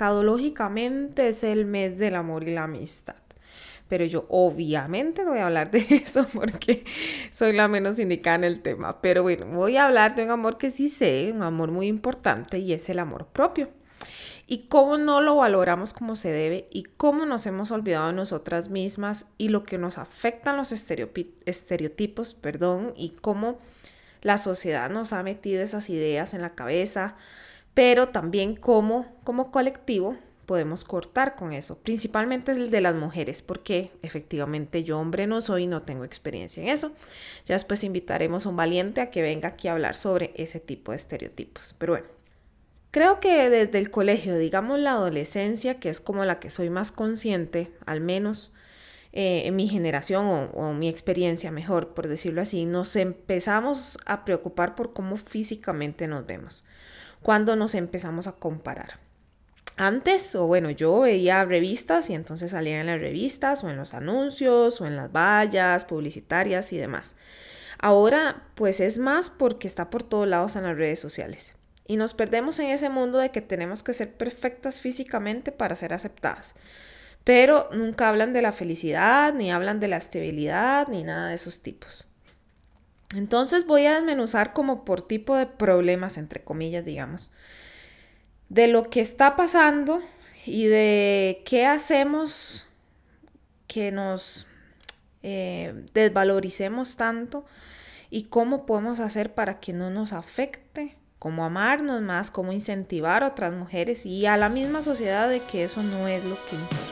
mercadológicamente es el mes del amor y la amistad. Pero yo obviamente no voy a hablar de eso porque soy la menos indicada en el tema. Pero bueno, voy a hablar de un amor que sí sé, un amor muy importante y es el amor propio y cómo no lo valoramos como se debe y cómo nos hemos olvidado de nosotras mismas y lo que nos afectan los estereotipos, perdón, y cómo la sociedad nos ha metido esas ideas en la cabeza, pero también cómo como colectivo podemos cortar con eso, principalmente el de las mujeres, porque efectivamente yo hombre no soy y no tengo experiencia en eso. Ya después invitaremos a un valiente a que venga aquí a hablar sobre ese tipo de estereotipos. Pero bueno, Creo que desde el colegio, digamos la adolescencia, que es como la que soy más consciente, al menos eh, en mi generación o, o, mi experiencia mejor, por decirlo así, nos empezamos a preocupar por cómo físicamente nos vemos, cuando nos empezamos a comparar. Antes, o bueno, yo veía revistas y entonces salía en las revistas o en los anuncios o en las vallas publicitarias y demás. Ahora, pues es más porque está por todos lados en las redes sociales. Y nos perdemos en ese mundo de que tenemos que ser perfectas físicamente para ser aceptadas. Pero nunca hablan de la felicidad, ni hablan de la estabilidad, ni nada de esos tipos. Entonces voy a desmenuzar como por tipo de problemas, entre comillas, digamos, de lo que está pasando y de qué hacemos que nos eh, desvaloricemos tanto y cómo podemos hacer para que no nos afecte cómo amarnos más, cómo incentivar a otras mujeres y a la misma sociedad de que eso no es lo que importa.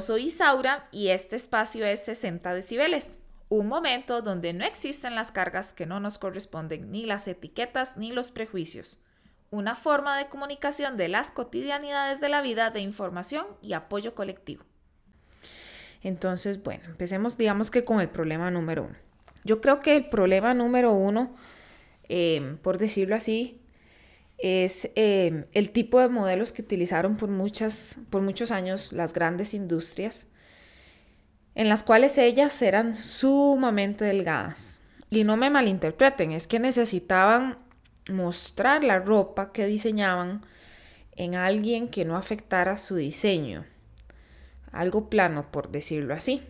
Soy Isaura y este espacio es 60 decibeles, un momento donde no existen las cargas que no nos corresponden, ni las etiquetas ni los prejuicios. Una forma de comunicación de las cotidianidades de la vida de información y apoyo colectivo. Entonces, bueno, empecemos digamos que con el problema número uno. Yo creo que el problema número uno, eh, por decirlo así, es em, el tipo de modelos que utilizaron por, muchas, por muchos años las grandes industrias, en las cuales ellas eran sumamente delgadas. Y no me malinterpreten, es que necesitaban mostrar la ropa que diseñaban en alguien que no afectara su diseño. Algo plano, por decirlo así.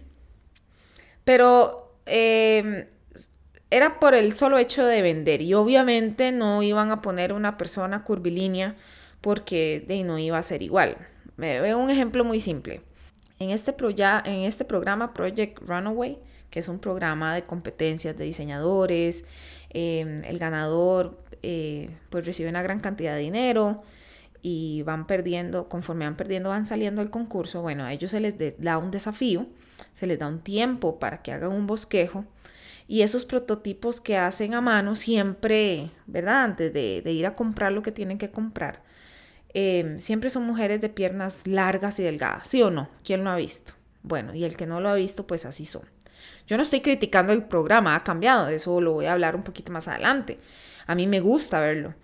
Pero eh, era por el solo hecho de vender y obviamente no iban a poner una persona curvilínea porque de, no iba a ser igual. Me veo un ejemplo muy simple. En este, en este programa Project Runaway, que es un programa de competencias de diseñadores, em, el ganador eh, pues recibe una gran cantidad de dinero y van perdiendo, conforme van perdiendo van saliendo del concurso, bueno, a ellos se les da un desafío, se les da un tiempo para que hagan un bosquejo y esos prototipos que hacen a mano siempre, ¿verdad? Antes de, ir a comprar lo que tienen que comprar, em, siempre son mujeres de piernas largas y delgadas, ¿sí o no? ¿Quién lo ha visto? Bueno, y el que no lo ha visto, pues así son. Yo no estoy criticando el programa, ha cambiado, de eso lo voy a hablar un poquito más adelante. A mí me gusta verlo.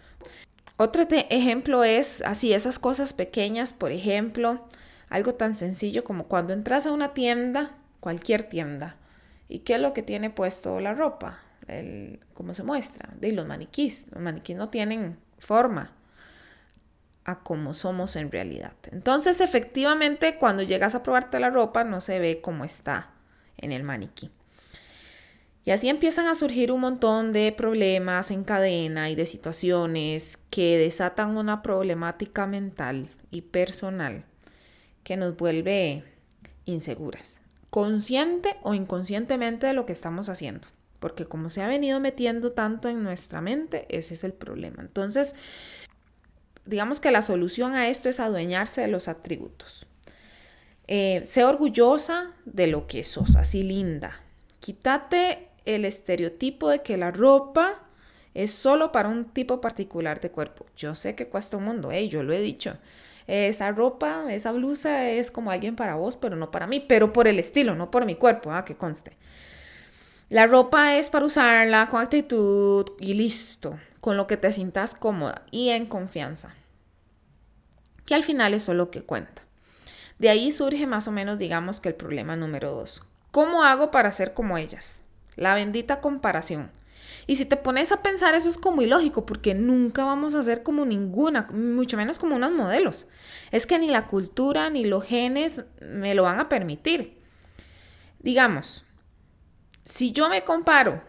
Otro ejemplo es así, esas cosas pequeñas, por ejemplo, algo tan sencillo como cuando entras a una tienda, cualquier tienda, ¿Y qué es lo que tiene puesto la ropa? El, ¿Cómo se muestra? De los maniquís. Los maniquís no tienen forma a cómo somos en realidad. Entonces, efectivamente, cuando llegas a probarte la ropa, no se ve cómo está en el maniquí. Y así empiezan a surgir un montón de problemas en cadena y de situaciones que desatan una problemática mental y personal que nos vuelve inseguras consciente o inconscientemente de lo que estamos haciendo. Porque como se ha venido metiendo tanto en nuestra mente, ese es el problema. Entonces, digamos que la solución a esto es adueñarse de los atributos. Eh, sé orgullosa de lo que sos, así linda. Quítate el estereotipo de que la ropa es solo para un tipo particular de cuerpo. Yo sé que cuesta un mundo, ¿eh? yo lo he dicho. Esa ropa, esa blusa es como alguien para vos, pero no para mí, pero por el estilo, no por mi cuerpo, ah, que conste. La ropa es para usarla con actitud y listo, con lo que te sientas cómoda y en confianza. Que al final eso es lo que cuenta. De ahí surge más o menos, digamos que el problema número dos. ¿Cómo hago para ser como ellas? La bendita comparación. Y si te pones a pensar, eso es como ilógico, porque nunca vamos a ser como ninguna, mucho menos como unos modelos. Es que ni la cultura ni los genes me lo van a permitir. Digamos, si yo me comparo,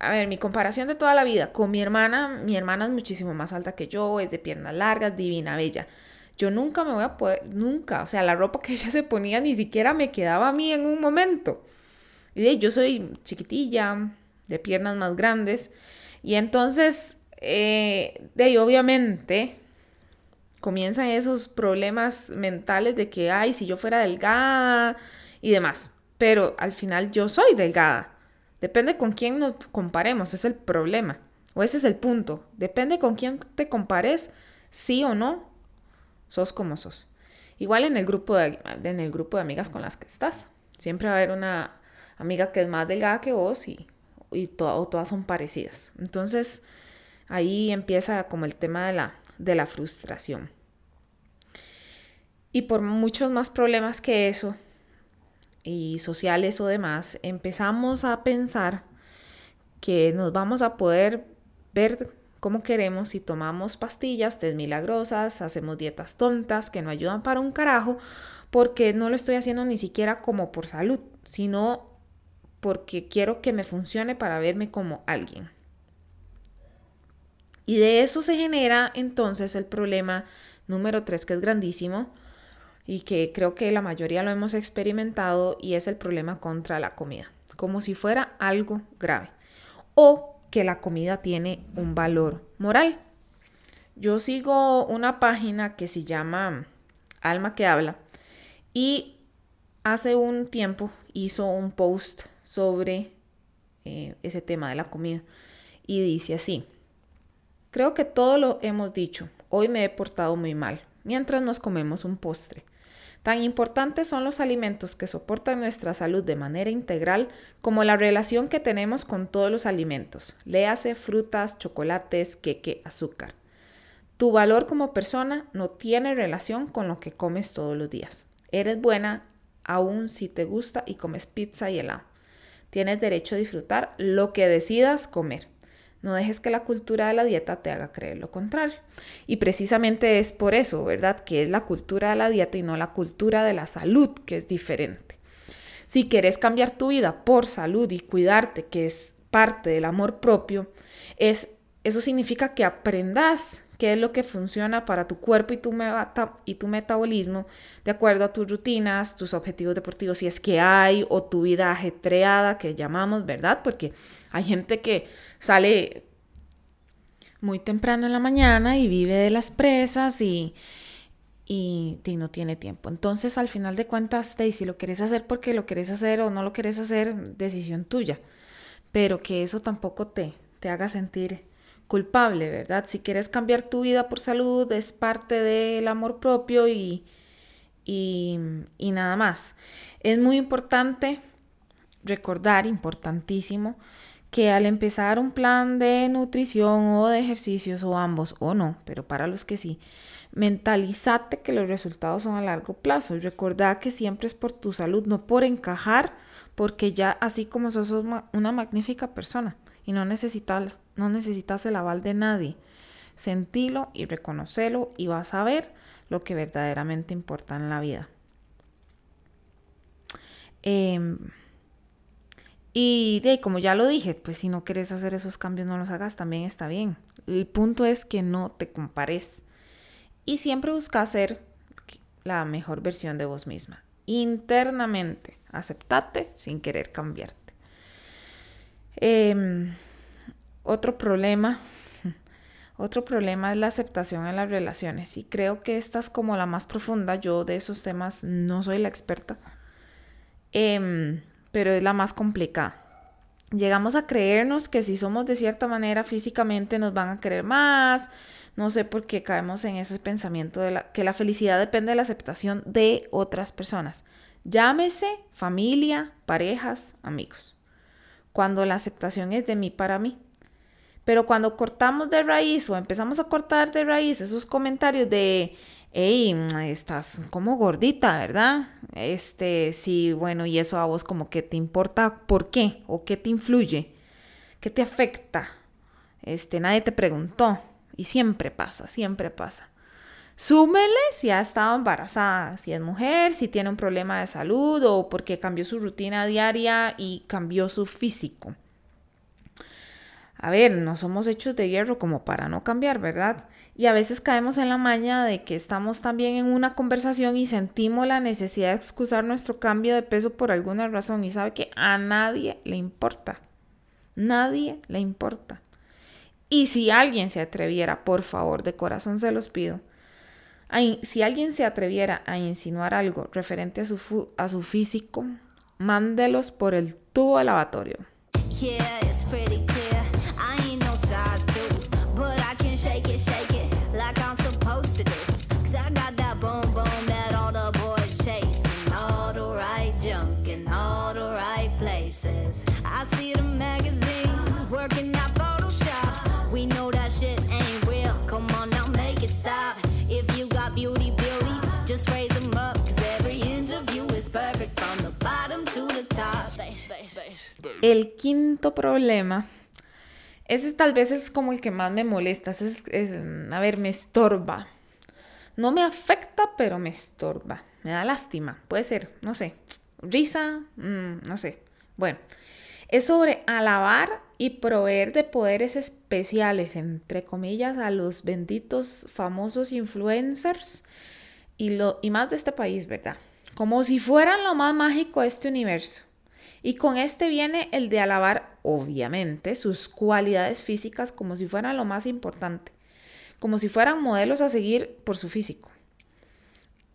a ver, mi comparación de toda la vida con mi hermana, mi hermana es muchísimo más alta que yo, es de piernas largas, divina, bella. Yo nunca me voy a poder, nunca, o sea, la ropa que ella se ponía ni siquiera me quedaba a mí en un momento. Y de, yo soy chiquitilla, de piernas más grandes. Y entonces, eh, de ahí obviamente comienzan esos problemas mentales de que, ay, si yo fuera delgada y demás. Pero al final yo soy delgada. Depende con quién nos comparemos, es el problema. O ese es el punto. Depende con quién te compares, sí o no, sos como sos. Igual en el grupo de, en el grupo de amigas con las que estás. Siempre va a haber una amiga que es más delgada que vos y y todas son parecidas. Entonces ahí empieza como el tema de la, de la frustración. Y por muchos más problemas que eso, y sociales o demás, empezamos a pensar que nos vamos a poder ver como queremos si tomamos pastillas test milagrosas, hacemos dietas tontas que no ayudan para un carajo, porque no lo estoy haciendo ni siquiera como por salud, sino porque quiero que me funcione para verme como alguien. Y de eso se genera entonces el problema número tres, que es grandísimo y que creo que la mayoría lo hemos experimentado y es el problema contra la comida, como si fuera algo grave o que la comida tiene un valor moral. Yo sigo una página que se llama Alma que habla y hace un tiempo hizo un post sobre eh, ese tema de la comida. Y dice así, creo que todo lo hemos dicho, hoy me he portado muy mal, mientras nos comemos un postre. Tan importantes son los alimentos que soportan nuestra salud de manera integral como la relación que tenemos con todos los alimentos, léase frutas, chocolates, queque, azúcar. Tu valor como persona no tiene relación con lo que comes todos los días. Eres buena aún si te gusta y comes pizza y helado. Tienes derecho a disfrutar lo que decidas comer. No dejes que la cultura de la dieta te haga creer lo contrario. Y precisamente es por eso, ¿verdad? Que es la cultura de la dieta y no la cultura de la salud, que es diferente. Si quieres cambiar tu vida por salud y cuidarte, que es parte del amor propio, es, eso significa que aprendas qué es lo que funciona para tu cuerpo y tu, y tu metabolismo de acuerdo a tus rutinas, tus objetivos deportivos, si es que hay, o tu vida ajetreada que llamamos, ¿verdad? Porque hay gente que sale muy temprano en la mañana y vive de las presas y, y, no tiene tiempo. Entonces, al final de cuentas, si lo quieres hacer porque lo quieres hacer o no lo quieres hacer, decisión tuya. Pero que eso tampoco te, te haga sentir culpable, ¿verdad? Si quieres cambiar tu vida por salud, es parte del amor propio y, y, nada más. Es muy importante recordar, importantísimo, que al empezar un plan de nutrición o de ejercicios o ambos o no, pero para los que sí, mentalizate que los resultados son a largo plazo y recordad que siempre es por tu salud, no por encajar, porque ya así como sos una magnífica persona y no necesitas, no necesitas el aval de nadie. Sentilo y reconocelo y vas a ver lo que verdaderamente importa en la vida. Em, y de como ya lo dije, pues si no quieres hacer esos cambios, no los hagas, también está bien. El punto es que no te compares. Y siempre busca ser la mejor versión de vos misma. Internamente, aceptate sin querer cambiarte. Em, otro problema, otro problema es la aceptación en las relaciones y creo que esta es como la más profunda. Yo de esos temas no soy la experta, em, pero es la más complicada. llegamos a creernos que si somos de cierta manera físicamente nos van a querer más. No sé por qué caemos en ese pensamiento de que la felicidad depende de la aceptación de otras personas. Llámese familia, parejas, amigos. Cuando la aceptación es de mí para mí. Pero cuando cortamos de raíz o empezamos a cortar de raíz esos comentarios de hey, estás como gordita, ¿verdad? Este, sí, bueno, y eso a vos como que te importa por qué o qué te influye, qué te afecta. Este, nadie te preguntó y siempre pasa, siempre pasa. Súmele si ha estado embarazada, si es mujer, si tiene un problema de salud o porque cambió su rutina diaria y cambió su físico. A ver, no somos hechos de hierro como para no cambiar, ¿verdad? Y a veces caemos en la maña de que estamos también en una conversación y sentimos la necesidad de excusar nuestro cambio de peso por alguna razón y sabe que a nadie le importa. Nadie le importa. Y si alguien se atreviera, por favor, de corazón se los pido, si alguien se atreviera a insinuar algo referente a su, físico, mándelos por el tubo de lavatorio. El quinto problema, ese tal vez es como el que más me molesta, es, a ver, me estorba. No me afecta, pero me estorba. Me da lástima, puede ser, no sé. Risa, mm, no sé. Bueno, es sobre alabar y proveer de poderes especiales, entre comillas, a los benditos famosos influencers y, lo, y más de este país, ¿verdad? Como si fueran lo más mágico de este universo. Y con este viene el de alabar, obviamente, sus cualidades físicas como si fueran lo más importante, como si fueran modelos a seguir por su físico.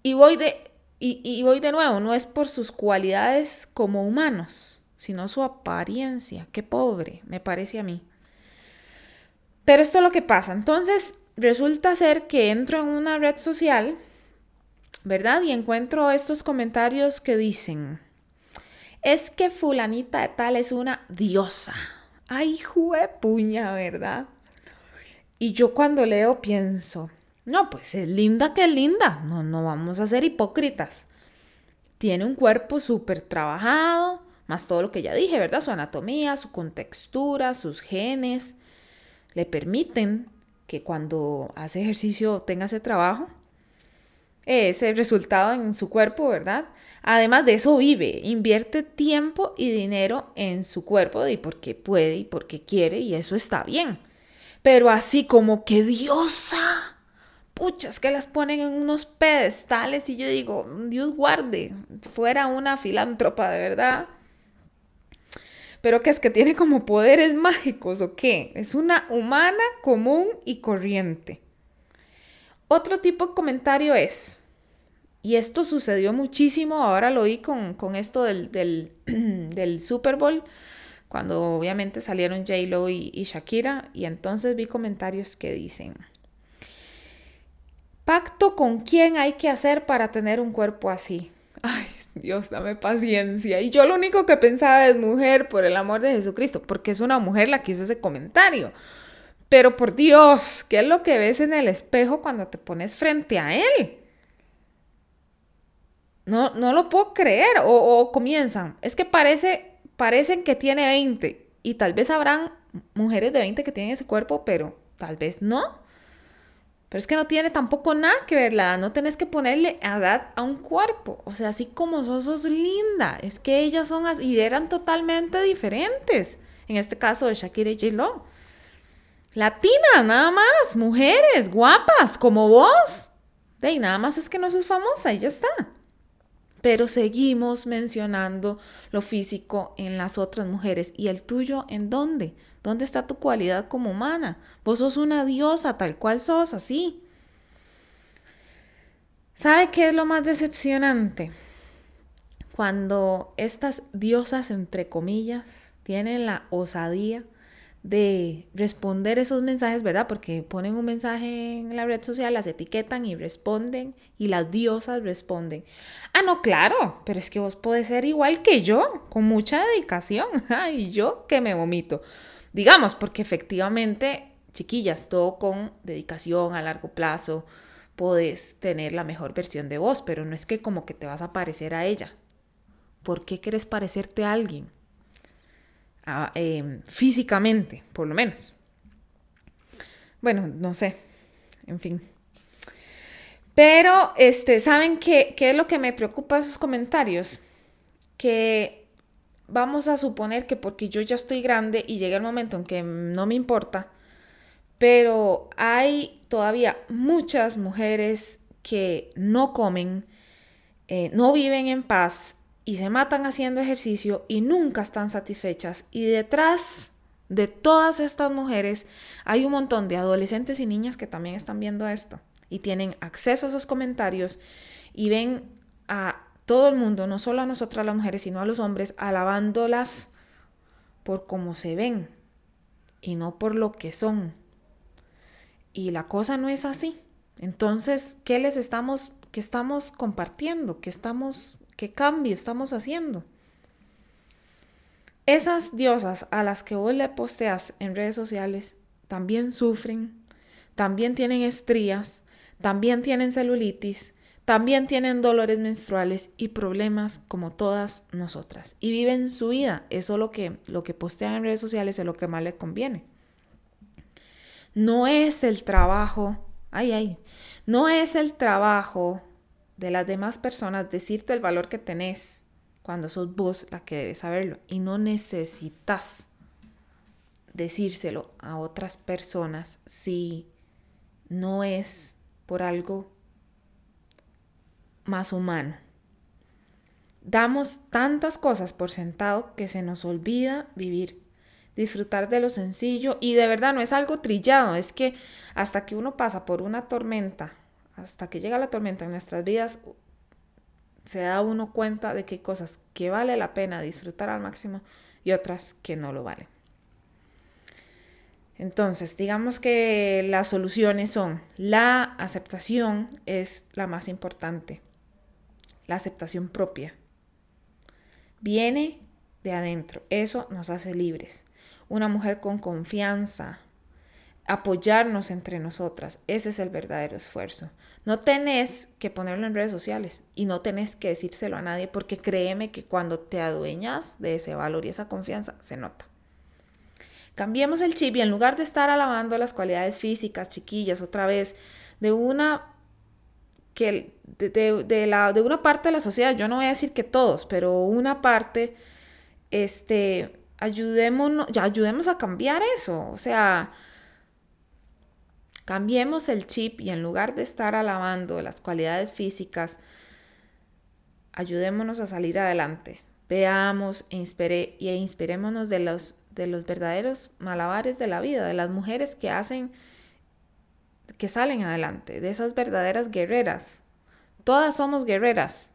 Y voy de, y, voy de nuevo, no es por sus cualidades como humanos, sino su apariencia. Qué pobre, me parece a mí. Pero esto es lo que pasa. Entonces, resulta ser que entro en una red social, ¿verdad? Y encuentro estos comentarios que dicen, es que fulanita de tal es una diosa. Ay, puña, ¿verdad? Y yo cuando leo pienso, no, pues es linda que es linda, no, no vamos a ser hipócritas. Tiene un cuerpo súper trabajado, más todo lo que ya dije, ¿verdad? Su anatomía, su contextura, sus genes, le permiten que cuando hace ejercicio tenga ese trabajo ese resultado en su cuerpo, ¿verdad? Además de eso vive, invierte tiempo y dinero en su cuerpo y porque puede y porque quiere y eso está bien. Pero así como que diosa, puchas que las ponen en unos pedestales y yo digo, Dios guarde, fuera una filántropa de verdad. Pero que es que tiene como poderes mágicos o qué? Es una humana común y corriente. Otro tipo de comentario es, y esto sucedió muchísimo, ahora lo vi con, esto del, del, Super Bowl, cuando obviamente salieron J-Lo y, y Shakira, y entonces vi comentarios que dicen, pacto con quién hay que hacer para tener un cuerpo así. Ay, Dios, dame paciencia. Y yo lo único que pensaba es mujer, por el amor de Jesucristo, porque es una mujer la que hizo ese comentario. Pero por Dios, ¿qué es lo que ves en el espejo cuando te pones frente a él? No, no lo puedo creer. O, comienzan. Es que parece, parecen que tiene 20. Y tal vez habrán mujeres de 20 que tienen ese cuerpo, pero tal vez no. Pero es que no tiene tampoco nada que ver la No tenés que ponerle edad a un cuerpo. O sea, así como sos, sos linda. Es que ellas son y eran totalmente diferentes. En este caso de Shakira y. Latinas, nada más, mujeres, guapas, como vos. De nada más es que no sos famosa y ya está. Pero seguimos mencionando lo físico en las otras mujeres. ¿Y el tuyo en dónde? ¿Dónde está tu cualidad como humana? Vos sos una diosa tal cual sos, así. ¿Sabe qué es lo más decepcionante? Cuando estas diosas, entre comillas, tienen la osadía de responder esos mensajes, ¿verdad? Porque ponen un mensaje en la red social, las etiquetan y responden y las diosas responden. Ah, no, claro, pero es que vos podés ser igual que yo, con mucha dedicación. y yo que me vomito. Digamos, porque efectivamente, chiquillas, todo con dedicación a largo plazo, podés tener la mejor versión de vos, pero no es que como que te vas a parecer a ella. ¿Por qué quieres parecerte a alguien? Em, físicamente, por lo menos. Bueno, no sé, en fin. Pero, este, ¿saben qué, qué es lo que me preocupa esos comentarios? Que vamos a suponer que porque yo ya estoy grande y llega el momento en que no me importa, pero hay todavía muchas mujeres que no comen, eh, no viven en paz y se matan haciendo ejercicio y nunca están satisfechas. Y detrás de todas estas mujeres hay un montón de adolescentes y niñas que también están viendo esto y tienen acceso a esos comentarios y ven a todo el mundo, no solo a nosotras las mujeres, sino a los hombres, alabándolas por cómo se ven y no por lo que son. Y la cosa no es así. Entonces, ¿qué les estamos, qué estamos compartiendo? ¿Qué estamos ¿Qué cambio estamos haciendo? Esas diosas a las que vos le posteas en redes sociales también sufren, también tienen estrías, también tienen celulitis, también tienen dolores menstruales y problemas como todas nosotras. Y viven su vida. Eso lo que, lo que postean en redes sociales es lo que más les conviene. No es el trabajo, ay, ay, no es el trabajo de las demás personas decirte el valor que tenés cuando sos vos la que debes saberlo y no necesitas decírselo a otras personas si no es por algo más humano. Damos tantas cosas por sentado que se nos olvida vivir, disfrutar de lo sencillo y de verdad no es algo trillado, es que hasta que uno pasa por una tormenta hasta que llega la tormenta en nuestras vidas, se da uno cuenta de que hay cosas que vale la pena disfrutar al máximo y otras que no lo valen. Entonces, digamos que las soluciones son, la aceptación es la más importante, la aceptación propia. Viene de adentro, eso nos hace libres. Una mujer con confianza, apoyarnos entre nosotras. Ese es el verdadero esfuerzo. No tenés que ponerlo en redes sociales y no tenés que decírselo a nadie porque créeme que cuando te adueñas de ese valor y esa confianza, se nota. Cambiemos el chip y en lugar de estar alabando las cualidades físicas, chiquillas, otra vez, de una que de, la, de una parte de la sociedad, yo no voy a decir que todos, pero una parte, este, ayudémonos, ya ayudemos a cambiar eso. O sea, Cambiemos el chip y en lugar de estar alabando las cualidades físicas, ayudémonos a salir adelante. Veamos e inspirémonos de los, de los verdaderos malabares de la vida, de las mujeres que hacen, que salen adelante, de esas verdaderas guerreras. Todas somos guerreras,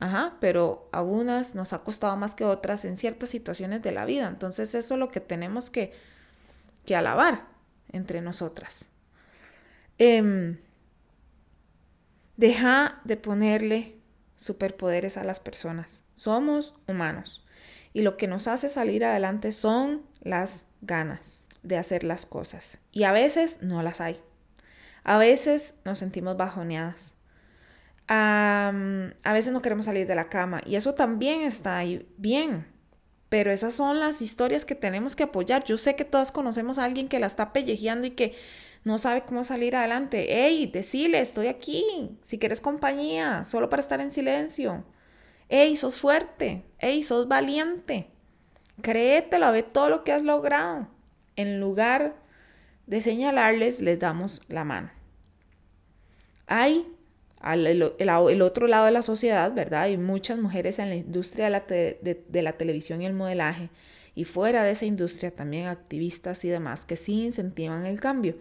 Ajá, pero a unas nos ha costado más que otras en ciertas situaciones de la vida. Entonces eso es lo que tenemos que, que alabar entre nosotras. Em, deja de ponerle superpoderes a las personas. Somos humanos. Y lo que nos hace salir adelante son las ganas de hacer las cosas. Y a veces no las hay. A veces nos sentimos bajoneadas. a veces no queremos salir de la cama. Y eso también está ahí bien. Pero esas son las historias que tenemos que apoyar. Yo sé que todas conocemos a alguien que la está pellejeando y que no sabe cómo salir adelante. Hey, decile, estoy aquí. Si quieres compañía, solo para estar en silencio. Hey, sos fuerte. Hey, sos valiente. Créetelo, ve todo lo que has logrado. En lugar de señalarles, les damos la mano. Hay al, el, otro lado de la sociedad, ¿verdad? Hay muchas mujeres en la industria de la, de la televisión y el modelaje y fuera de esa industria también activistas y demás que sí incentivan el cambio.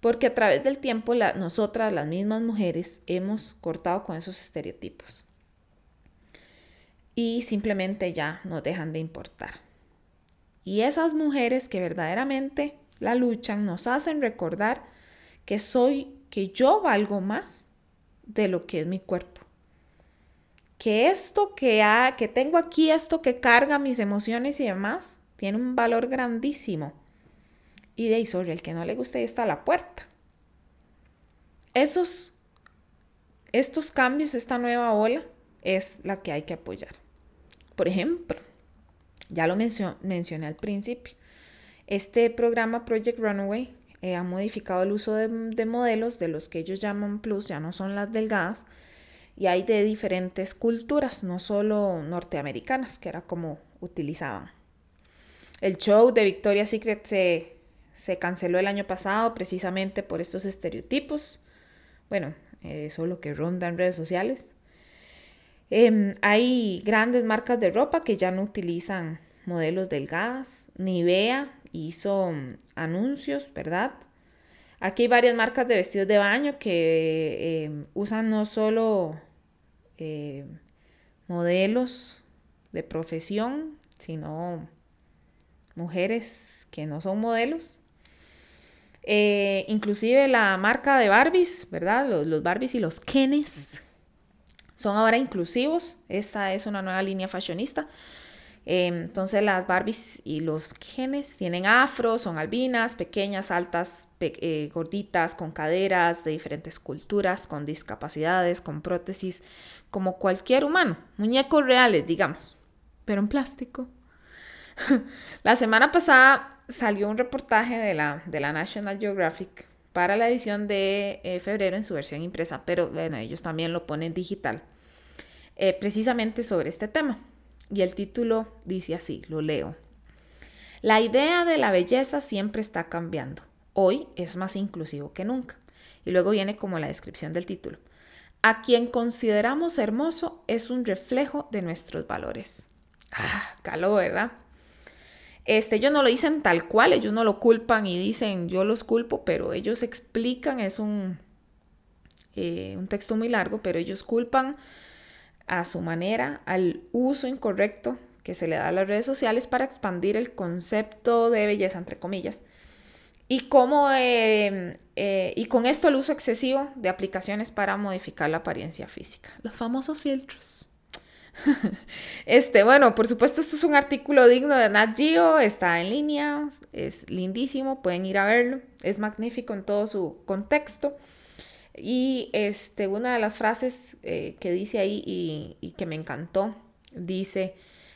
Porque a través del tiempo nosotras, las mismas mujeres, hemos cortado con esos estereotipos. Y simplemente ya nos dejan de importar. Y esas mujeres que verdaderamente la luchan nos hacen recordar que soy, que yo valgo más de lo que es mi cuerpo. Que esto que, ha, que tengo aquí, esto que carga mis emociones y demás, tiene un valor grandísimo. Y de ahí sobre el que no le gusta, ahí está la puerta. Esos, estos cambios, esta nueva ola, es la que hay que apoyar. Por ejemplo, ya lo mencioné al principio, este programa Project Runaway eh, ha modificado el uso de, de, modelos de los que ellos llaman plus, ya no son las delgadas, y hay de diferentes culturas, no solo norteamericanas, que era como utilizaban. El show de Victoria's Secret se, se canceló el año pasado precisamente por estos estereotipos. Bueno, eso es lo que ronda en redes sociales. Em, hay grandes marcas de ropa que ya no utilizan modelos delgadas. Nivea hizo mm, anuncios, ¿verdad? Aquí hay varias marcas de vestidos de baño que em, usan no solo eh, modelos de profesión, sino mujeres que no son modelos. Eh, inclusive la marca de Barbies, ¿verdad? Los, Barbies y los Kenes son ahora inclusivos. Esta es una nueva línea fashionista. Em, entonces las Barbies y los Kenes tienen afro, son albinas, pequeñas, altas, eh, gorditas, con caderas de diferentes culturas, con discapacidades, con prótesis, como cualquier humano. Muñecos reales, digamos, pero en plástico. la semana pasada salió un reportaje de la, de la National Geographic para la edición de eh, febrero en su versión impresa, pero bueno, ellos también lo ponen digital, eh, precisamente sobre este tema. Y el título dice así, lo leo. La idea de la belleza siempre está cambiando. Hoy es más inclusivo que nunca. Y luego viene como la descripción del título. A quien consideramos hermoso es un reflejo de nuestros valores. Ah, caló, ¿verdad? Este, ellos no lo dicen tal cual, ellos no lo culpan y dicen yo los culpo, pero ellos explican, es un, eh, un texto muy largo, pero ellos culpan a su manera al uso incorrecto que se le da a las redes sociales para expandir el concepto de belleza, entre comillas. Y, cómo, em, eh, y con esto el uso excesivo de aplicaciones para modificar la apariencia física. Los famosos filtros. Este, bueno, por supuesto, esto es un artículo digno de Nat Geo, está en línea, es lindísimo, pueden ir a verlo, es magnífico en todo su contexto. Y este, una de las frases eh, que dice ahí y, que me encantó, dice,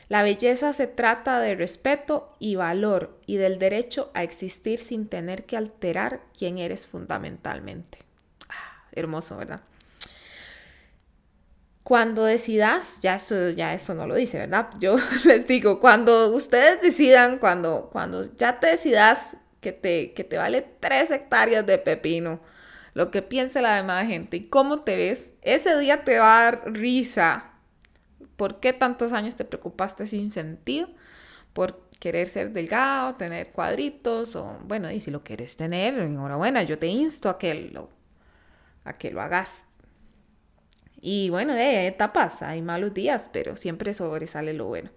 la belleza se trata de respeto y valor y del derecho a existir sin tener que alterar quién eres fundamentalmente. Ah, hermoso, ¿verdad? Cuando decidas, ya eso, ya eso no lo dice, ¿verdad? Yo les digo, cuando ustedes decidan, cuando, cuando ya te decidas que te, que te vale tres hectáreas de pepino, lo que piense la demás gente y cómo te ves, ese día te va a dar risa. ¿Por qué tantos años te preocupaste sin sentido? Por querer ser delgado, tener cuadritos, o bueno, y si lo quieres tener, enhorabuena, yo te insto a que lo, a que lo hagas y bueno, de etapas, hay malos días, pero siempre sobresale lo bueno.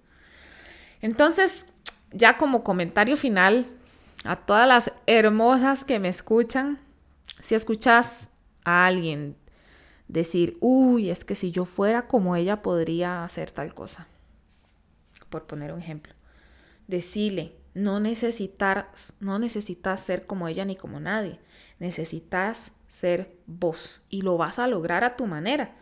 Entonces, ya como comentario final, a todas las hermosas que me escuchan, si escuchas a alguien decir, uy, es que si yo fuera como ella podría hacer tal cosa, por poner un ejemplo, decirle, no necesitas, no necesitas ser como ella ni como nadie, necesitas ser vos y lo vas a lograr a tu manera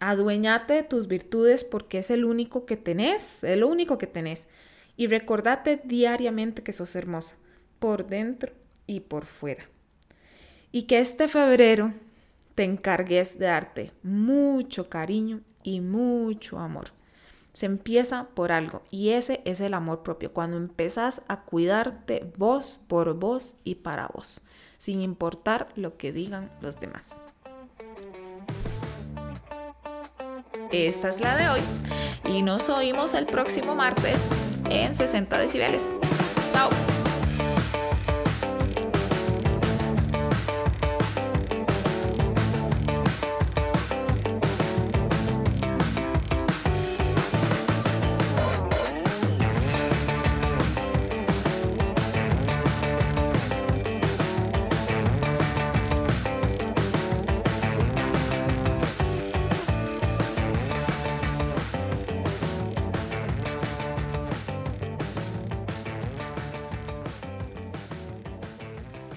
Adueñate de tus virtudes porque es el único que tenés, es lo único que tenés. Y recordate diariamente que sos hermosa, por dentro y por fuera. Y que este febrero te encargues de darte mucho cariño y mucho amor. Se empieza por algo y ese es el amor propio, cuando empezás a cuidarte vos por vos y para vos, sin importar lo que digan los demás. Esta es la de hoy y nos oímos el próximo martes en 60 decibeles. Chao.